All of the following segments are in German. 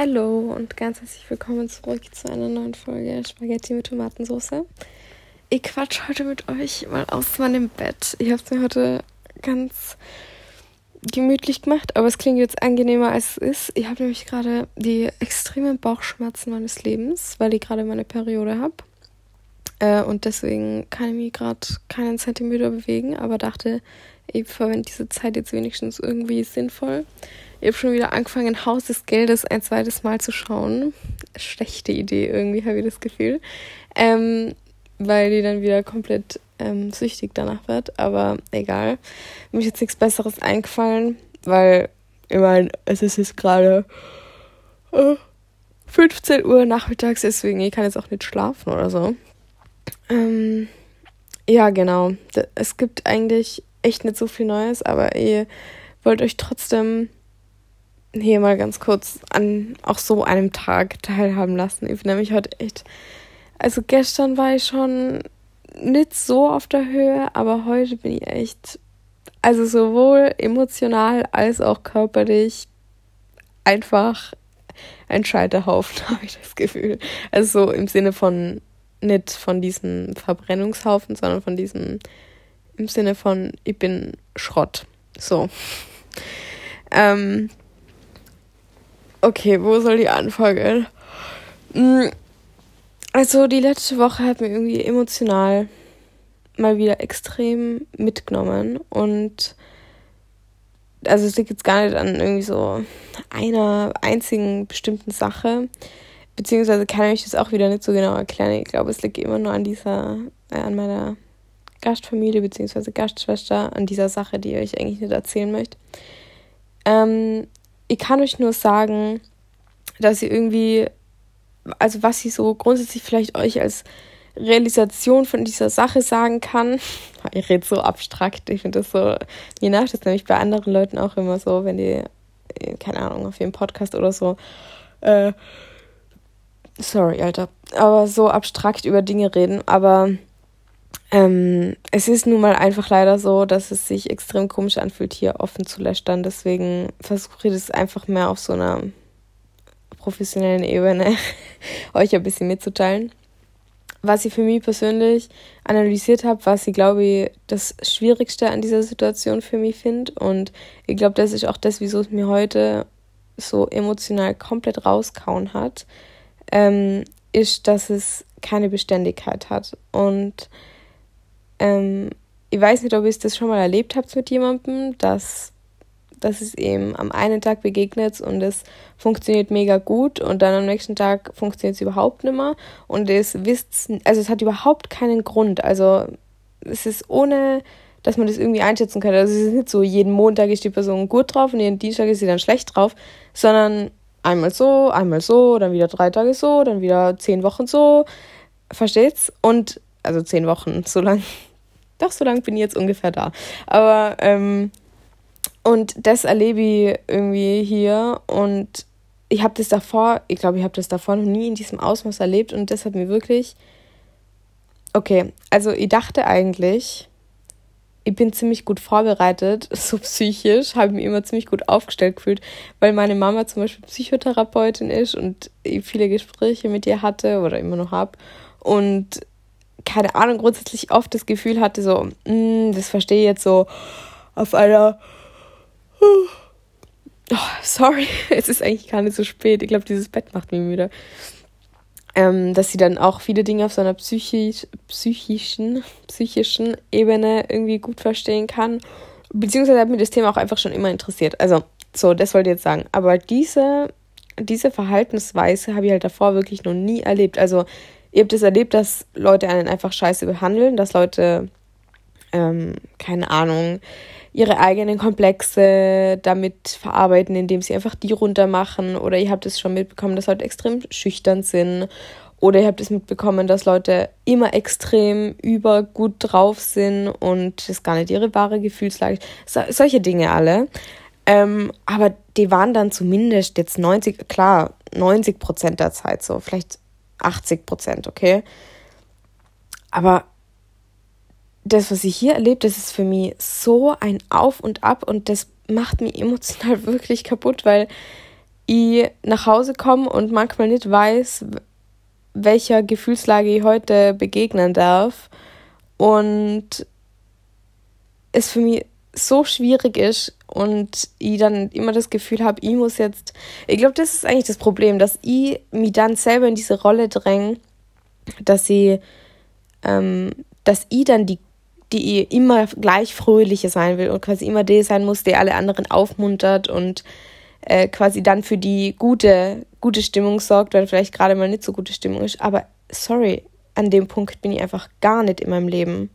Hallo und ganz herzlich willkommen zurück zu einer neuen Folge Spaghetti mit Tomatensauce. Ich quatsch heute mit euch mal aus meinem Bett. Ich habe es mir heute ganz gemütlich gemacht, aber es klingt jetzt angenehmer als es ist. Ich habe nämlich gerade die extremen Bauchschmerzen meines Lebens, weil ich gerade meine Periode habe. Äh, und deswegen kann ich mich gerade keinen Zentimeter bewegen, aber dachte, ich verwende diese Zeit jetzt wenigstens irgendwie sinnvoll. Ich habe schon wieder angefangen, Haus des Geldes ein zweites Mal zu schauen. Schlechte Idee, irgendwie habe ich das Gefühl. Ähm, weil die dann wieder komplett ähm, süchtig danach wird. Aber egal. Mir ist jetzt nichts Besseres eingefallen, weil, ich meine, es ist jetzt gerade äh, 15 Uhr nachmittags, deswegen ich kann jetzt auch nicht schlafen oder so. Ähm, ja, genau. Es gibt eigentlich echt nicht so viel Neues, aber ihr wollt euch trotzdem hier mal ganz kurz an auch so einem Tag teilhaben lassen. Ich bin nämlich heute echt. Also gestern war ich schon nicht so auf der Höhe, aber heute bin ich echt. Also sowohl emotional als auch körperlich einfach ein Scheiterhaufen, habe ich das Gefühl. Also so im Sinne von nicht von diesem Verbrennungshaufen, sondern von diesem im Sinne von ich bin Schrott. So. Ähm, okay, wo soll die anfangen? Hm, also die letzte Woche hat mir irgendwie emotional mal wieder extrem mitgenommen und also es liegt jetzt gar nicht an irgendwie so einer einzigen bestimmten Sache, beziehungsweise kann ich das auch wieder nicht so genau erklären. Ich glaube, es liegt immer nur an dieser, äh, an meiner Gastfamilie beziehungsweise Gastschwester, an dieser Sache, die ich euch eigentlich nicht erzählen möchte. Ähm, ich kann euch nur sagen, dass ihr irgendwie, also was ich so grundsätzlich vielleicht euch als Realisation von dieser Sache sagen kann. Ich rede so abstrakt, ich finde das so, je nach das nämlich bei anderen Leuten auch immer so, wenn die, keine Ahnung, auf ihrem Podcast oder so, äh, sorry, Alter, aber so abstrakt über Dinge reden, aber ähm, es ist nun mal einfach leider so, dass es sich extrem komisch anfühlt, hier offen zu lästern. Deswegen versuche ich das einfach mehr auf so einer professionellen Ebene euch ein bisschen mitzuteilen. Was ich für mich persönlich analysiert habe, was ich glaube das Schwierigste an dieser Situation für mich finde. Und ich glaube, das ist auch das, wieso es mir heute so emotional komplett rauskauen hat, ähm, ist, dass es keine Beständigkeit hat. Und ähm, ich weiß nicht, ob ihr das schon mal erlebt habt mit jemandem, dass, dass es eben am einen Tag begegnet und es funktioniert mega gut und dann am nächsten Tag funktioniert es überhaupt nicht mehr und es wisst, also es hat überhaupt keinen Grund. Also es ist ohne, dass man das irgendwie einschätzen kann. Also es ist nicht so, jeden Montag ist die Person gut drauf und jeden Dienstag ist sie dann schlecht drauf, sondern einmal so, einmal so, dann wieder drei Tage so, dann wieder zehn Wochen so. Versteht's? Und also zehn Wochen, so lang doch, so lange bin ich jetzt ungefähr da. Aber, ähm, und das erlebe ich irgendwie hier und ich habe das davor, ich glaube, ich habe das davor noch nie in diesem Ausmaß erlebt und das hat mir wirklich, okay, also ich dachte eigentlich, ich bin ziemlich gut vorbereitet, so psychisch, habe mich immer ziemlich gut aufgestellt gefühlt, weil meine Mama zum Beispiel Psychotherapeutin ist und ich viele Gespräche mit ihr hatte oder immer noch habe und keine Ahnung, grundsätzlich oft das Gefühl hatte, so, mm, das verstehe ich jetzt so auf einer. Oh, sorry, es ist eigentlich gar nicht so spät. Ich glaube, dieses Bett macht mich müde. Ähm, dass sie dann auch viele Dinge auf so einer psychisch, psychischen, psychischen Ebene irgendwie gut verstehen kann. Beziehungsweise hat mir das Thema auch einfach schon immer interessiert. Also, so, das wollte ich jetzt sagen. Aber diese, diese Verhaltensweise habe ich halt davor wirklich noch nie erlebt. Also, Ihr habt es erlebt, dass Leute einen einfach scheiße behandeln, dass Leute, ähm, keine Ahnung, ihre eigenen Komplexe damit verarbeiten, indem sie einfach die runtermachen. Oder ihr habt es schon mitbekommen, dass Leute extrem schüchtern sind. Oder ihr habt es mitbekommen, dass Leute immer extrem übergut drauf sind und das gar nicht ihre wahre Gefühlslage. So, solche Dinge alle. Ähm, aber die waren dann zumindest jetzt 90, klar, 90 Prozent der Zeit so. Vielleicht 80 Prozent, okay? Aber das, was ich hier erlebt, das ist für mich so ein Auf und Ab und das macht mich emotional wirklich kaputt, weil ich nach Hause komme und manchmal nicht weiß, welcher Gefühlslage ich heute begegnen darf. Und es für mich so schwierig ist und ich dann immer das Gefühl habe, ich muss jetzt. Ich glaube, das ist eigentlich das Problem, dass ich mich dann selber in diese Rolle dränge, dass sie, ähm, dass ich dann die, die immer gleich fröhliche sein will und quasi immer die sein muss, der alle anderen aufmuntert und äh, quasi dann für die gute, gute Stimmung sorgt, weil vielleicht gerade mal nicht so gute Stimmung ist. Aber sorry, an dem Punkt bin ich einfach gar nicht in meinem Leben.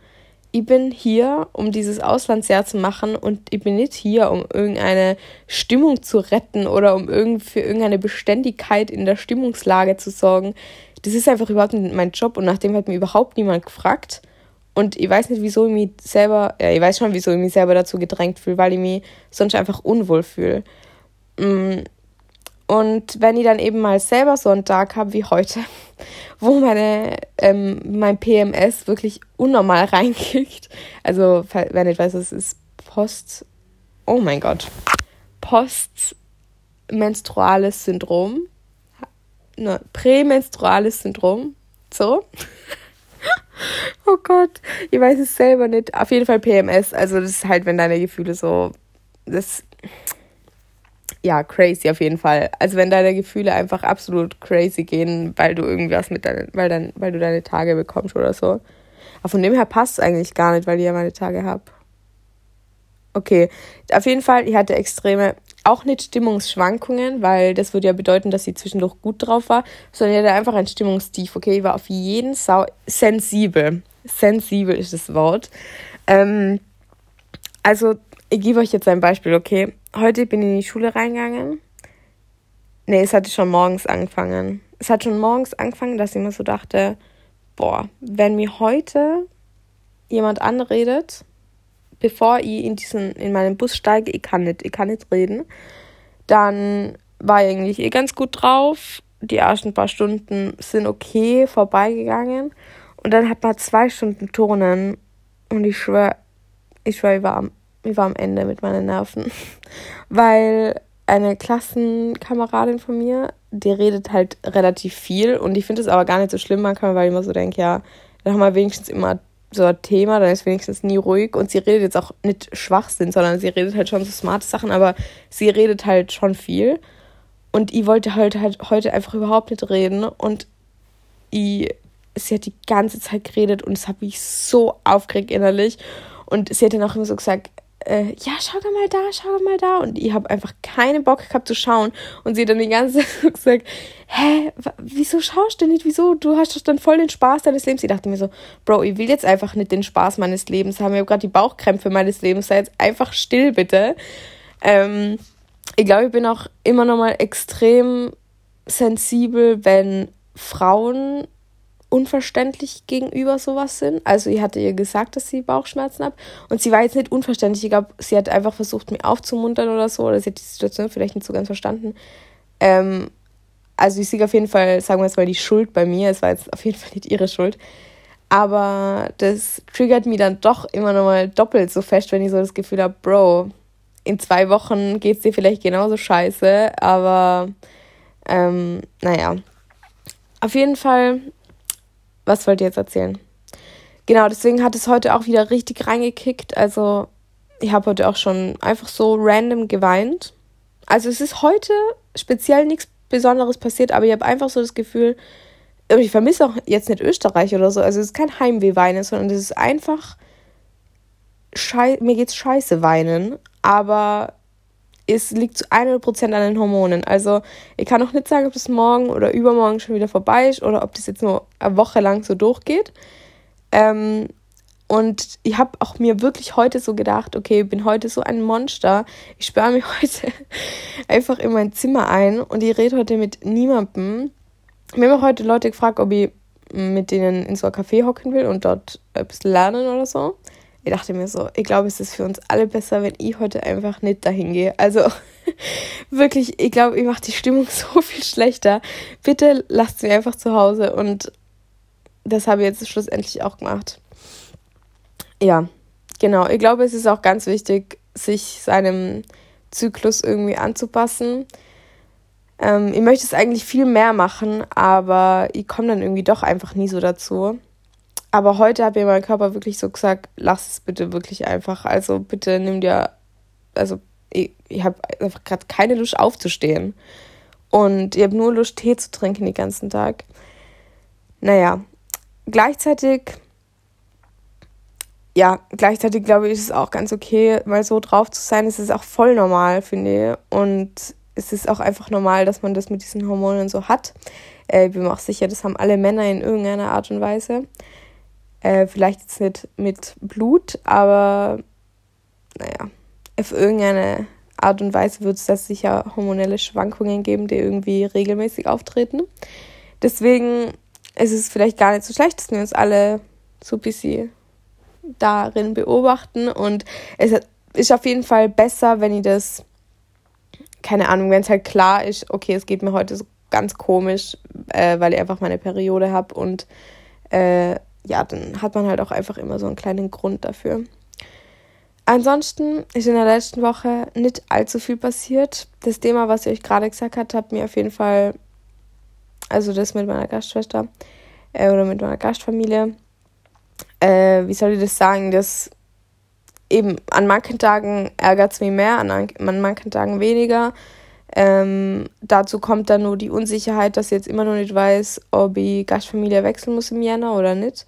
Ich bin hier, um dieses Auslandsjahr zu machen und ich bin nicht hier, um irgendeine Stimmung zu retten oder um irgend für irgendeine Beständigkeit in der Stimmungslage zu sorgen. Das ist einfach überhaupt nicht mein Job und nachdem hat mir überhaupt niemand gefragt. Und ich weiß nicht, wieso ich mich selber, ja, ich weiß schon, wieso ich mich selber dazu gedrängt fühle, weil ich mich sonst einfach unwohl fühle. Und wenn ich dann eben mal selber so einen Tag habe wie heute, wo meine, ähm, mein PMS wirklich unnormal reinkickt, also wer nicht weiß, es ist Post, oh mein Gott, postmenstruales Syndrom, ne, prämenstruales Syndrom, so. oh Gott, ich weiß es selber nicht. Auf jeden Fall PMS, also das ist halt, wenn deine Gefühle so, das ja, crazy auf jeden Fall. Also wenn deine Gefühle einfach absolut crazy gehen, weil du irgendwas mit deinen, weil dann, weil du deine Tage bekommst oder so. Aber von dem her passt es eigentlich gar nicht, weil ich ja meine Tage habe. Okay, auf jeden Fall, ich hatte extreme, auch nicht Stimmungsschwankungen, weil das würde ja bedeuten, dass sie zwischendurch gut drauf war, sondern ich hatte einfach ein Stimmungstief, okay? Ich war auf jeden Sau sensibel. Sensibel ist das Wort. Ähm, also, ich gebe euch jetzt ein Beispiel, okay? Heute bin ich in die Schule reingegangen. Nee, es hatte schon morgens angefangen. Es hat schon morgens angefangen, dass ich mir so dachte, boah, wenn mir heute jemand anredet, bevor ich in diesen, in meinen Bus steige, ich kann nicht, ich kann nicht reden, dann war ich eigentlich eh ganz gut drauf. Die ersten paar Stunden sind okay vorbeigegangen. Und dann hat man zwei Stunden Turnen und ich schwöre, ich schwöre, ich war am ich war am Ende mit meinen Nerven, weil eine Klassenkameradin von mir, die redet halt relativ viel und ich finde es aber gar nicht so schlimm manchmal, weil ich immer so denke, ja, dann haben wir wenigstens immer so ein Thema, dann ist wenigstens nie ruhig und sie redet jetzt auch nicht Schwachsinn, sondern sie redet halt schon so smarte Sachen, aber sie redet halt schon viel und ich wollte halt, halt heute einfach überhaupt nicht reden und ich, sie hat die ganze Zeit geredet und es hat mich so aufgeregt innerlich und sie hat dann auch immer so gesagt, äh, ja, schau doch mal da, schau doch mal da. Und ich habe einfach keinen Bock gehabt zu schauen. Und sie dann die ganze Zeit gesagt, hä, wieso schaust du nicht? Wieso? Du hast doch dann voll den Spaß deines Lebens. Ich dachte mir so, Bro, ich will jetzt einfach nicht den Spaß meines Lebens haben. Ich habe gerade die Bauchkrämpfe meines Lebens. Sei jetzt einfach still, bitte. Ähm, ich glaube, ich bin auch immer noch mal extrem sensibel, wenn Frauen unverständlich gegenüber sowas sind. Also ich hatte ihr gesagt, dass sie Bauchschmerzen hat und sie war jetzt nicht unverständlich. Ich glaube, sie hat einfach versucht, mich aufzumuntern oder so oder sie hat die Situation vielleicht nicht so ganz verstanden. Ähm, also ich sehe auf jeden Fall, sagen wir jetzt mal, die Schuld bei mir. Es war jetzt auf jeden Fall nicht ihre Schuld. Aber das triggert mich dann doch immer noch mal doppelt so fest, wenn ich so das Gefühl habe, Bro, in zwei Wochen geht es dir vielleicht genauso scheiße. Aber ähm, naja. Auf jeden Fall was wollt ihr jetzt erzählen? Genau, deswegen hat es heute auch wieder richtig reingekickt. Also, ich habe heute auch schon einfach so random geweint. Also, es ist heute speziell nichts Besonderes passiert, aber ich habe einfach so das Gefühl, ich vermisse auch jetzt nicht Österreich oder so. Also, es ist kein Heimweh-Weinen, sondern es ist einfach. Schei mir geht's scheiße weinen, aber es liegt zu 100% an den Hormonen. Also ich kann auch nicht sagen, ob das morgen oder übermorgen schon wieder vorbei ist oder ob das jetzt nur eine Woche lang so durchgeht. Ähm, und ich habe auch mir wirklich heute so gedacht, okay, ich bin heute so ein Monster. Ich sperre mich heute einfach in mein Zimmer ein und ich rede heute mit niemandem. Mir haben auch heute Leute gefragt, ob ich mit denen in so ein Café hocken will und dort ein bisschen lernen oder so ich dachte mir so, ich glaube, es ist für uns alle besser, wenn ich heute einfach nicht dahin gehe. Also wirklich, ich glaube, ich mache die Stimmung so viel schlechter. Bitte lasst sie einfach zu Hause und das habe ich jetzt schlussendlich auch gemacht. Ja, genau. Ich glaube, es ist auch ganz wichtig, sich seinem Zyklus irgendwie anzupassen. Ähm, ich möchte es eigentlich viel mehr machen, aber ich komme dann irgendwie doch einfach nie so dazu. Aber heute hat mir mein Körper wirklich so gesagt, lass es bitte wirklich einfach. Also bitte nimm dir, also ich, ich habe einfach gerade keine Lust aufzustehen. Und ich habe nur Lust, Tee zu trinken den ganzen Tag. Naja, gleichzeitig, ja, gleichzeitig glaube ich, ist es auch ganz okay, mal so drauf zu sein. Es ist auch voll normal, finde ich. Und es ist auch einfach normal, dass man das mit diesen Hormonen so hat. Äh, ich bin mir auch sicher, das haben alle Männer in irgendeiner Art und Weise. Äh, vielleicht jetzt nicht mit Blut, aber naja, auf irgendeine Art und Weise wird es da sicher hormonelle Schwankungen geben, die irgendwie regelmäßig auftreten. Deswegen ist es vielleicht gar nicht so schlecht, dass wir uns alle so ein bisschen darin beobachten. Und es ist auf jeden Fall besser, wenn ich das, keine Ahnung, wenn es halt klar ist, okay, es geht mir heute so ganz komisch, äh, weil ich einfach meine Periode habe und äh, ja, dann hat man halt auch einfach immer so einen kleinen Grund dafür. Ansonsten ist in der letzten Woche nicht allzu viel passiert. Das Thema, was ich euch gerade gesagt habe, hat mir auf jeden Fall, also das mit meiner Gastschwester äh, oder mit meiner Gastfamilie, äh, wie soll ich das sagen, das eben an manchen Tagen ärgert es mich mehr, an, an manchen Tagen weniger. Ähm, dazu kommt dann nur die Unsicherheit, dass ich jetzt immer noch nicht weiß, ob ich Gastfamilie wechseln muss im Jänner oder nicht.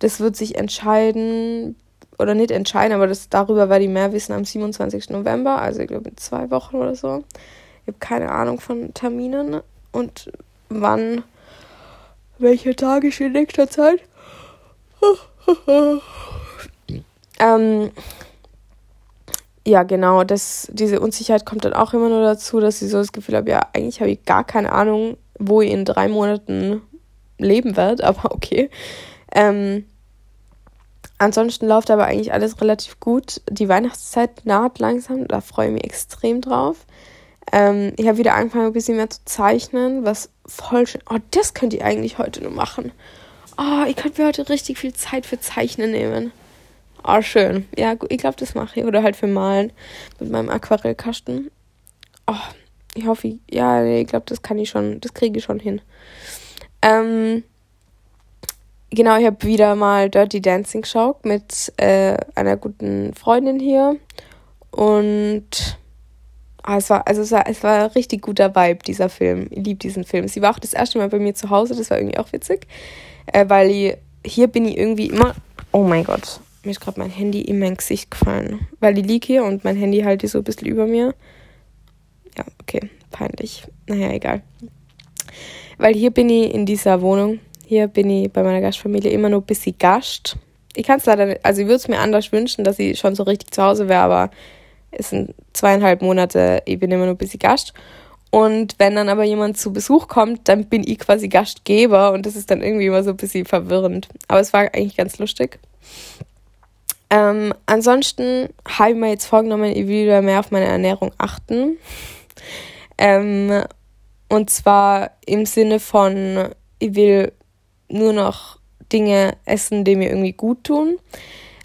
Das wird sich entscheiden, oder nicht entscheiden, aber das, darüber werde ich mehr wissen am 27. November, also ich glaube in zwei Wochen oder so. Ich habe keine Ahnung von Terminen und wann, welche Tage ich in nächster Zeit. ähm, ja, genau, das, diese Unsicherheit kommt dann auch immer nur dazu, dass ich so das Gefühl habe, ja, eigentlich habe ich gar keine Ahnung, wo ich in drei Monaten leben werde, aber okay. Ähm, Ansonsten läuft aber eigentlich alles relativ gut. Die Weihnachtszeit naht langsam, da freue ich mich extrem drauf. Ähm, ich habe wieder angefangen, ein bisschen mehr zu zeichnen, was voll schön. Oh, das könnt ihr eigentlich heute nur machen. Oh, ich könnte mir heute richtig viel Zeit für Zeichnen nehmen. Oh, schön. Ja, ich glaube, das mache ich. Oder halt für Malen mit meinem Aquarellkasten. Oh, ich hoffe, ja, ich glaube, das kann ich schon, das kriege ich schon hin. Ähm, genau, ich habe wieder mal Dirty Dancing geschaut mit äh, einer guten Freundin hier. Und ah, es war, also es war, es war ein richtig guter Vibe, dieser Film. Ich liebe diesen Film. Sie war auch das erste Mal bei mir zu Hause, das war irgendwie auch witzig. Äh, weil ich, hier bin ich irgendwie immer. Oh mein Gott, mir ist gerade mein Handy in mein Gesicht gefallen. Weil ich liege hier und mein Handy halt so ein bisschen über mir. Ja, okay, peinlich. Naja, egal. Weil hier bin ich in dieser Wohnung hier bin ich bei meiner Gastfamilie immer nur ein bisschen Gast. Ich kann es leider nicht, also ich würde es mir anders wünschen, dass ich schon so richtig zu Hause wäre, aber es sind zweieinhalb Monate, ich bin immer nur ein bisschen Gast. Und wenn dann aber jemand zu Besuch kommt, dann bin ich quasi Gastgeber und das ist dann irgendwie immer so ein bisschen verwirrend. Aber es war eigentlich ganz lustig. Ähm, ansonsten habe ich mir jetzt vorgenommen, ich will wieder mehr auf meine Ernährung achten. Ähm, und zwar im Sinne von, ich will nur noch Dinge essen, die mir irgendwie gut tun.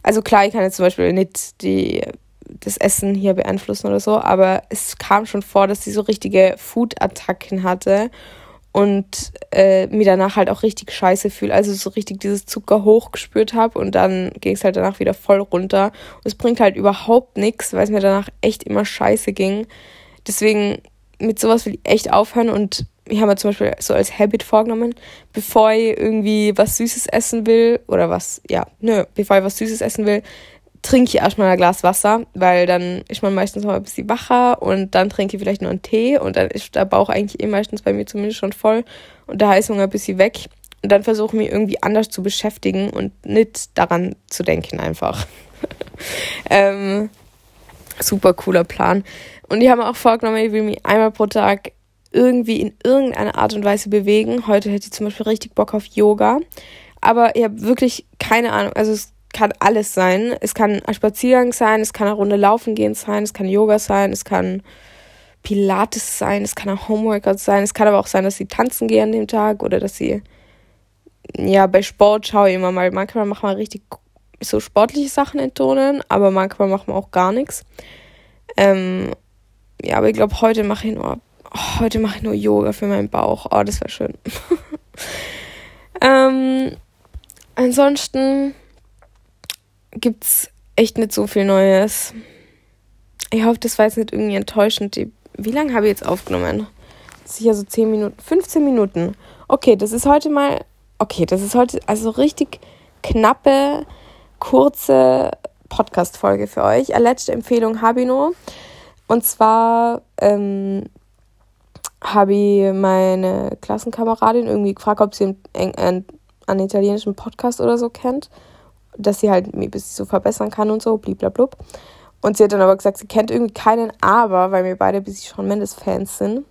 Also klar, ich kann jetzt zum Beispiel nicht die, das Essen hier beeinflussen oder so, aber es kam schon vor, dass sie so richtige Food-Attacken hatte und äh, mir danach halt auch richtig scheiße fühle. Also so richtig dieses Zucker hochgespürt habe und dann ging es halt danach wieder voll runter. Und es bringt halt überhaupt nichts, weil es mir danach echt immer scheiße ging. Deswegen mit sowas will ich echt aufhören und ich habe mir zum Beispiel so als Habit vorgenommen, bevor ich irgendwie was Süßes essen will, oder was, ja, nö, bevor ich was Süßes essen will, trinke ich erstmal ein Glas Wasser, weil dann ist man meistens mal ein bisschen wacher und dann trinke ich vielleicht noch einen Tee und dann ist der Bauch eigentlich eh meistens bei mir zumindest schon voll und der Heißhunger ein bisschen weg. Und dann versuche ich mich irgendwie anders zu beschäftigen und nicht daran zu denken einfach. ähm, super cooler Plan. Und ich habe auch vorgenommen, ich will mich einmal pro Tag irgendwie in irgendeiner Art und Weise bewegen. Heute hätte ich zum Beispiel richtig Bock auf Yoga. Aber ich habe wirklich keine Ahnung. Also es kann alles sein. Es kann ein Spaziergang sein, es kann eine Runde laufen gehen sein, es kann Yoga sein, es kann Pilates sein, es kann ein Homeworkout sein. Es kann aber auch sein, dass sie tanzen gehen an dem Tag oder dass sie ja bei Sport schaue ich immer mal. Manchmal machen wir richtig so sportliche Sachen in Tonen, aber manchmal machen wir auch gar nichts. Ähm, ja, aber ich glaube, heute mache ich nur oh, heute mache ich nur Yoga für meinen Bauch. Oh, das wäre schön. ähm, ansonsten gibt's echt nicht so viel Neues. Ich hoffe, das war jetzt nicht irgendwie enttäuschend. Wie lange habe ich jetzt aufgenommen? Sicher so 10 Minuten, 15 Minuten. Okay, das ist heute mal, okay, das ist heute also richtig knappe, kurze Podcast-Folge für euch. Eine letzte Empfehlung habe ich noch. Und zwar ähm, habe ich meine Klassenkameradin irgendwie gefragt, ob sie einen, einen, einen italienischen Podcast oder so kennt, dass sie halt ein bisschen so verbessern kann und so, bliblablub. Und sie hat dann aber gesagt, sie kennt irgendwie keinen, aber weil wir beide bisschen Shawn Mendes-Fans sind,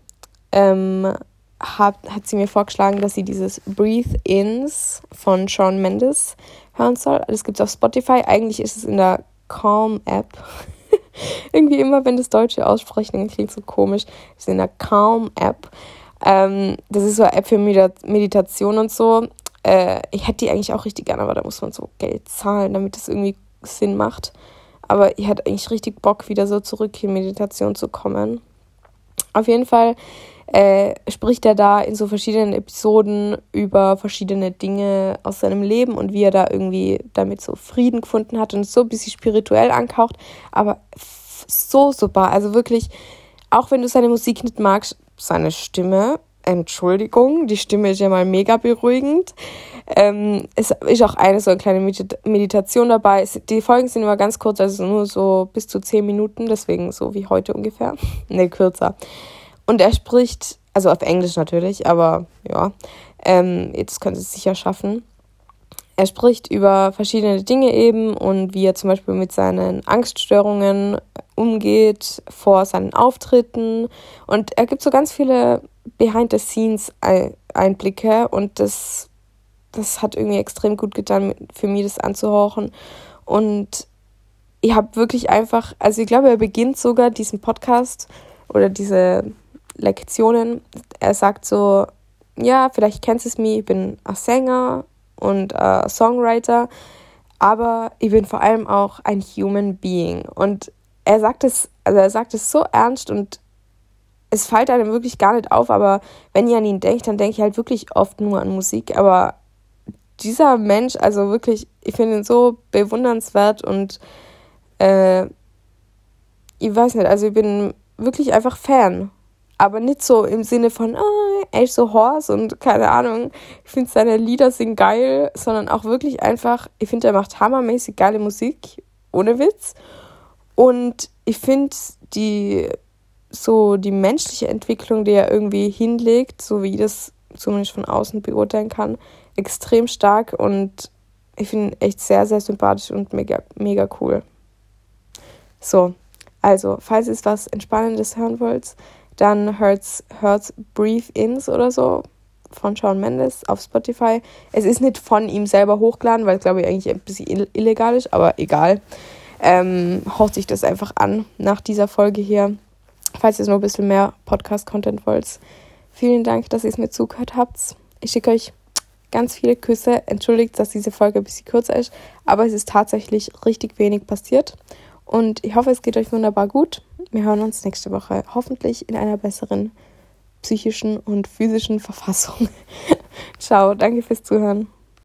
ähm, hat, hat sie mir vorgeschlagen, dass sie dieses Breathe Ins von Shawn Mendes hören soll. Das gibt es auf Spotify. Eigentlich ist es in der Calm-App. Irgendwie immer, wenn das Deutsche aussprechen, klingt so komisch. Es ist in der Calm-App. Ähm, das ist so eine App für Meditation und so. Äh, ich hätte die eigentlich auch richtig gerne, aber da muss man so Geld zahlen, damit das irgendwie Sinn macht. Aber ich hätte eigentlich richtig Bock, wieder so zurück in Meditation zu kommen. Auf jeden Fall äh, spricht er da in so verschiedenen Episoden über verschiedene Dinge aus seinem Leben und wie er da irgendwie damit so Frieden gefunden hat und so ein bisschen spirituell ankaucht, aber so super. Also wirklich, auch wenn du seine Musik nicht magst, seine Stimme, Entschuldigung, die Stimme ist ja mal mega beruhigend. Ähm, es ist auch eine so eine kleine Meditation dabei. Die Folgen sind immer ganz kurz, also nur so bis zu zehn Minuten, deswegen so wie heute ungefähr. ne, kürzer. Und er spricht, also auf Englisch natürlich, aber ja, ähm, jetzt könnte es sicher schaffen. Er spricht über verschiedene Dinge eben und wie er zum Beispiel mit seinen Angststörungen umgeht vor seinen Auftritten. Und er gibt so ganz viele Behind-the-Scenes-Einblicke und das, das hat irgendwie extrem gut getan, für mich das anzuhören. Und ich habe wirklich einfach, also ich glaube, er beginnt sogar diesen Podcast oder diese Lektionen. Er sagt so, ja, vielleicht kennst du es mir, ich bin ein Sänger und ein Songwriter, aber ich bin vor allem auch ein Human Being. Und er sagt es, also er sagt es so ernst und es fällt einem wirklich gar nicht auf, aber wenn ihr an ihn denkt, dann denke ich halt wirklich oft nur an Musik. Aber dieser Mensch, also wirklich, ich finde ihn so bewundernswert und äh, ich weiß nicht, also ich bin wirklich einfach Fan aber nicht so im Sinne von, oh, ist so Horse und keine Ahnung, ich finde seine Lieder sind geil, sondern auch wirklich einfach, ich finde, er macht hammermäßig geile Musik, ohne Witz. Und ich finde die, so die menschliche Entwicklung, die er irgendwie hinlegt, so wie ich das zumindest von außen beurteilen kann, extrem stark und ich finde ihn echt sehr, sehr sympathisch und mega, mega cool. So, also, falls ihr was Entspannendes hören wollt, dann hört's, hört's Breathe Ins oder so von Shawn Mendes auf Spotify. Es ist nicht von ihm selber hochgeladen, weil es glaube ich eigentlich ein bisschen illegal ist, aber egal. Ähm, hört sich das einfach an nach dieser Folge hier. Falls ihr noch ein bisschen mehr Podcast-Content wollt. Vielen Dank, dass ihr es mir zugehört habt. Ich schicke euch ganz viele Küsse. Entschuldigt, dass diese Folge ein bisschen kürzer ist, aber es ist tatsächlich richtig wenig passiert. Und ich hoffe, es geht euch wunderbar gut. Wir hören uns nächste Woche hoffentlich in einer besseren psychischen und physischen Verfassung. Ciao, danke fürs Zuhören.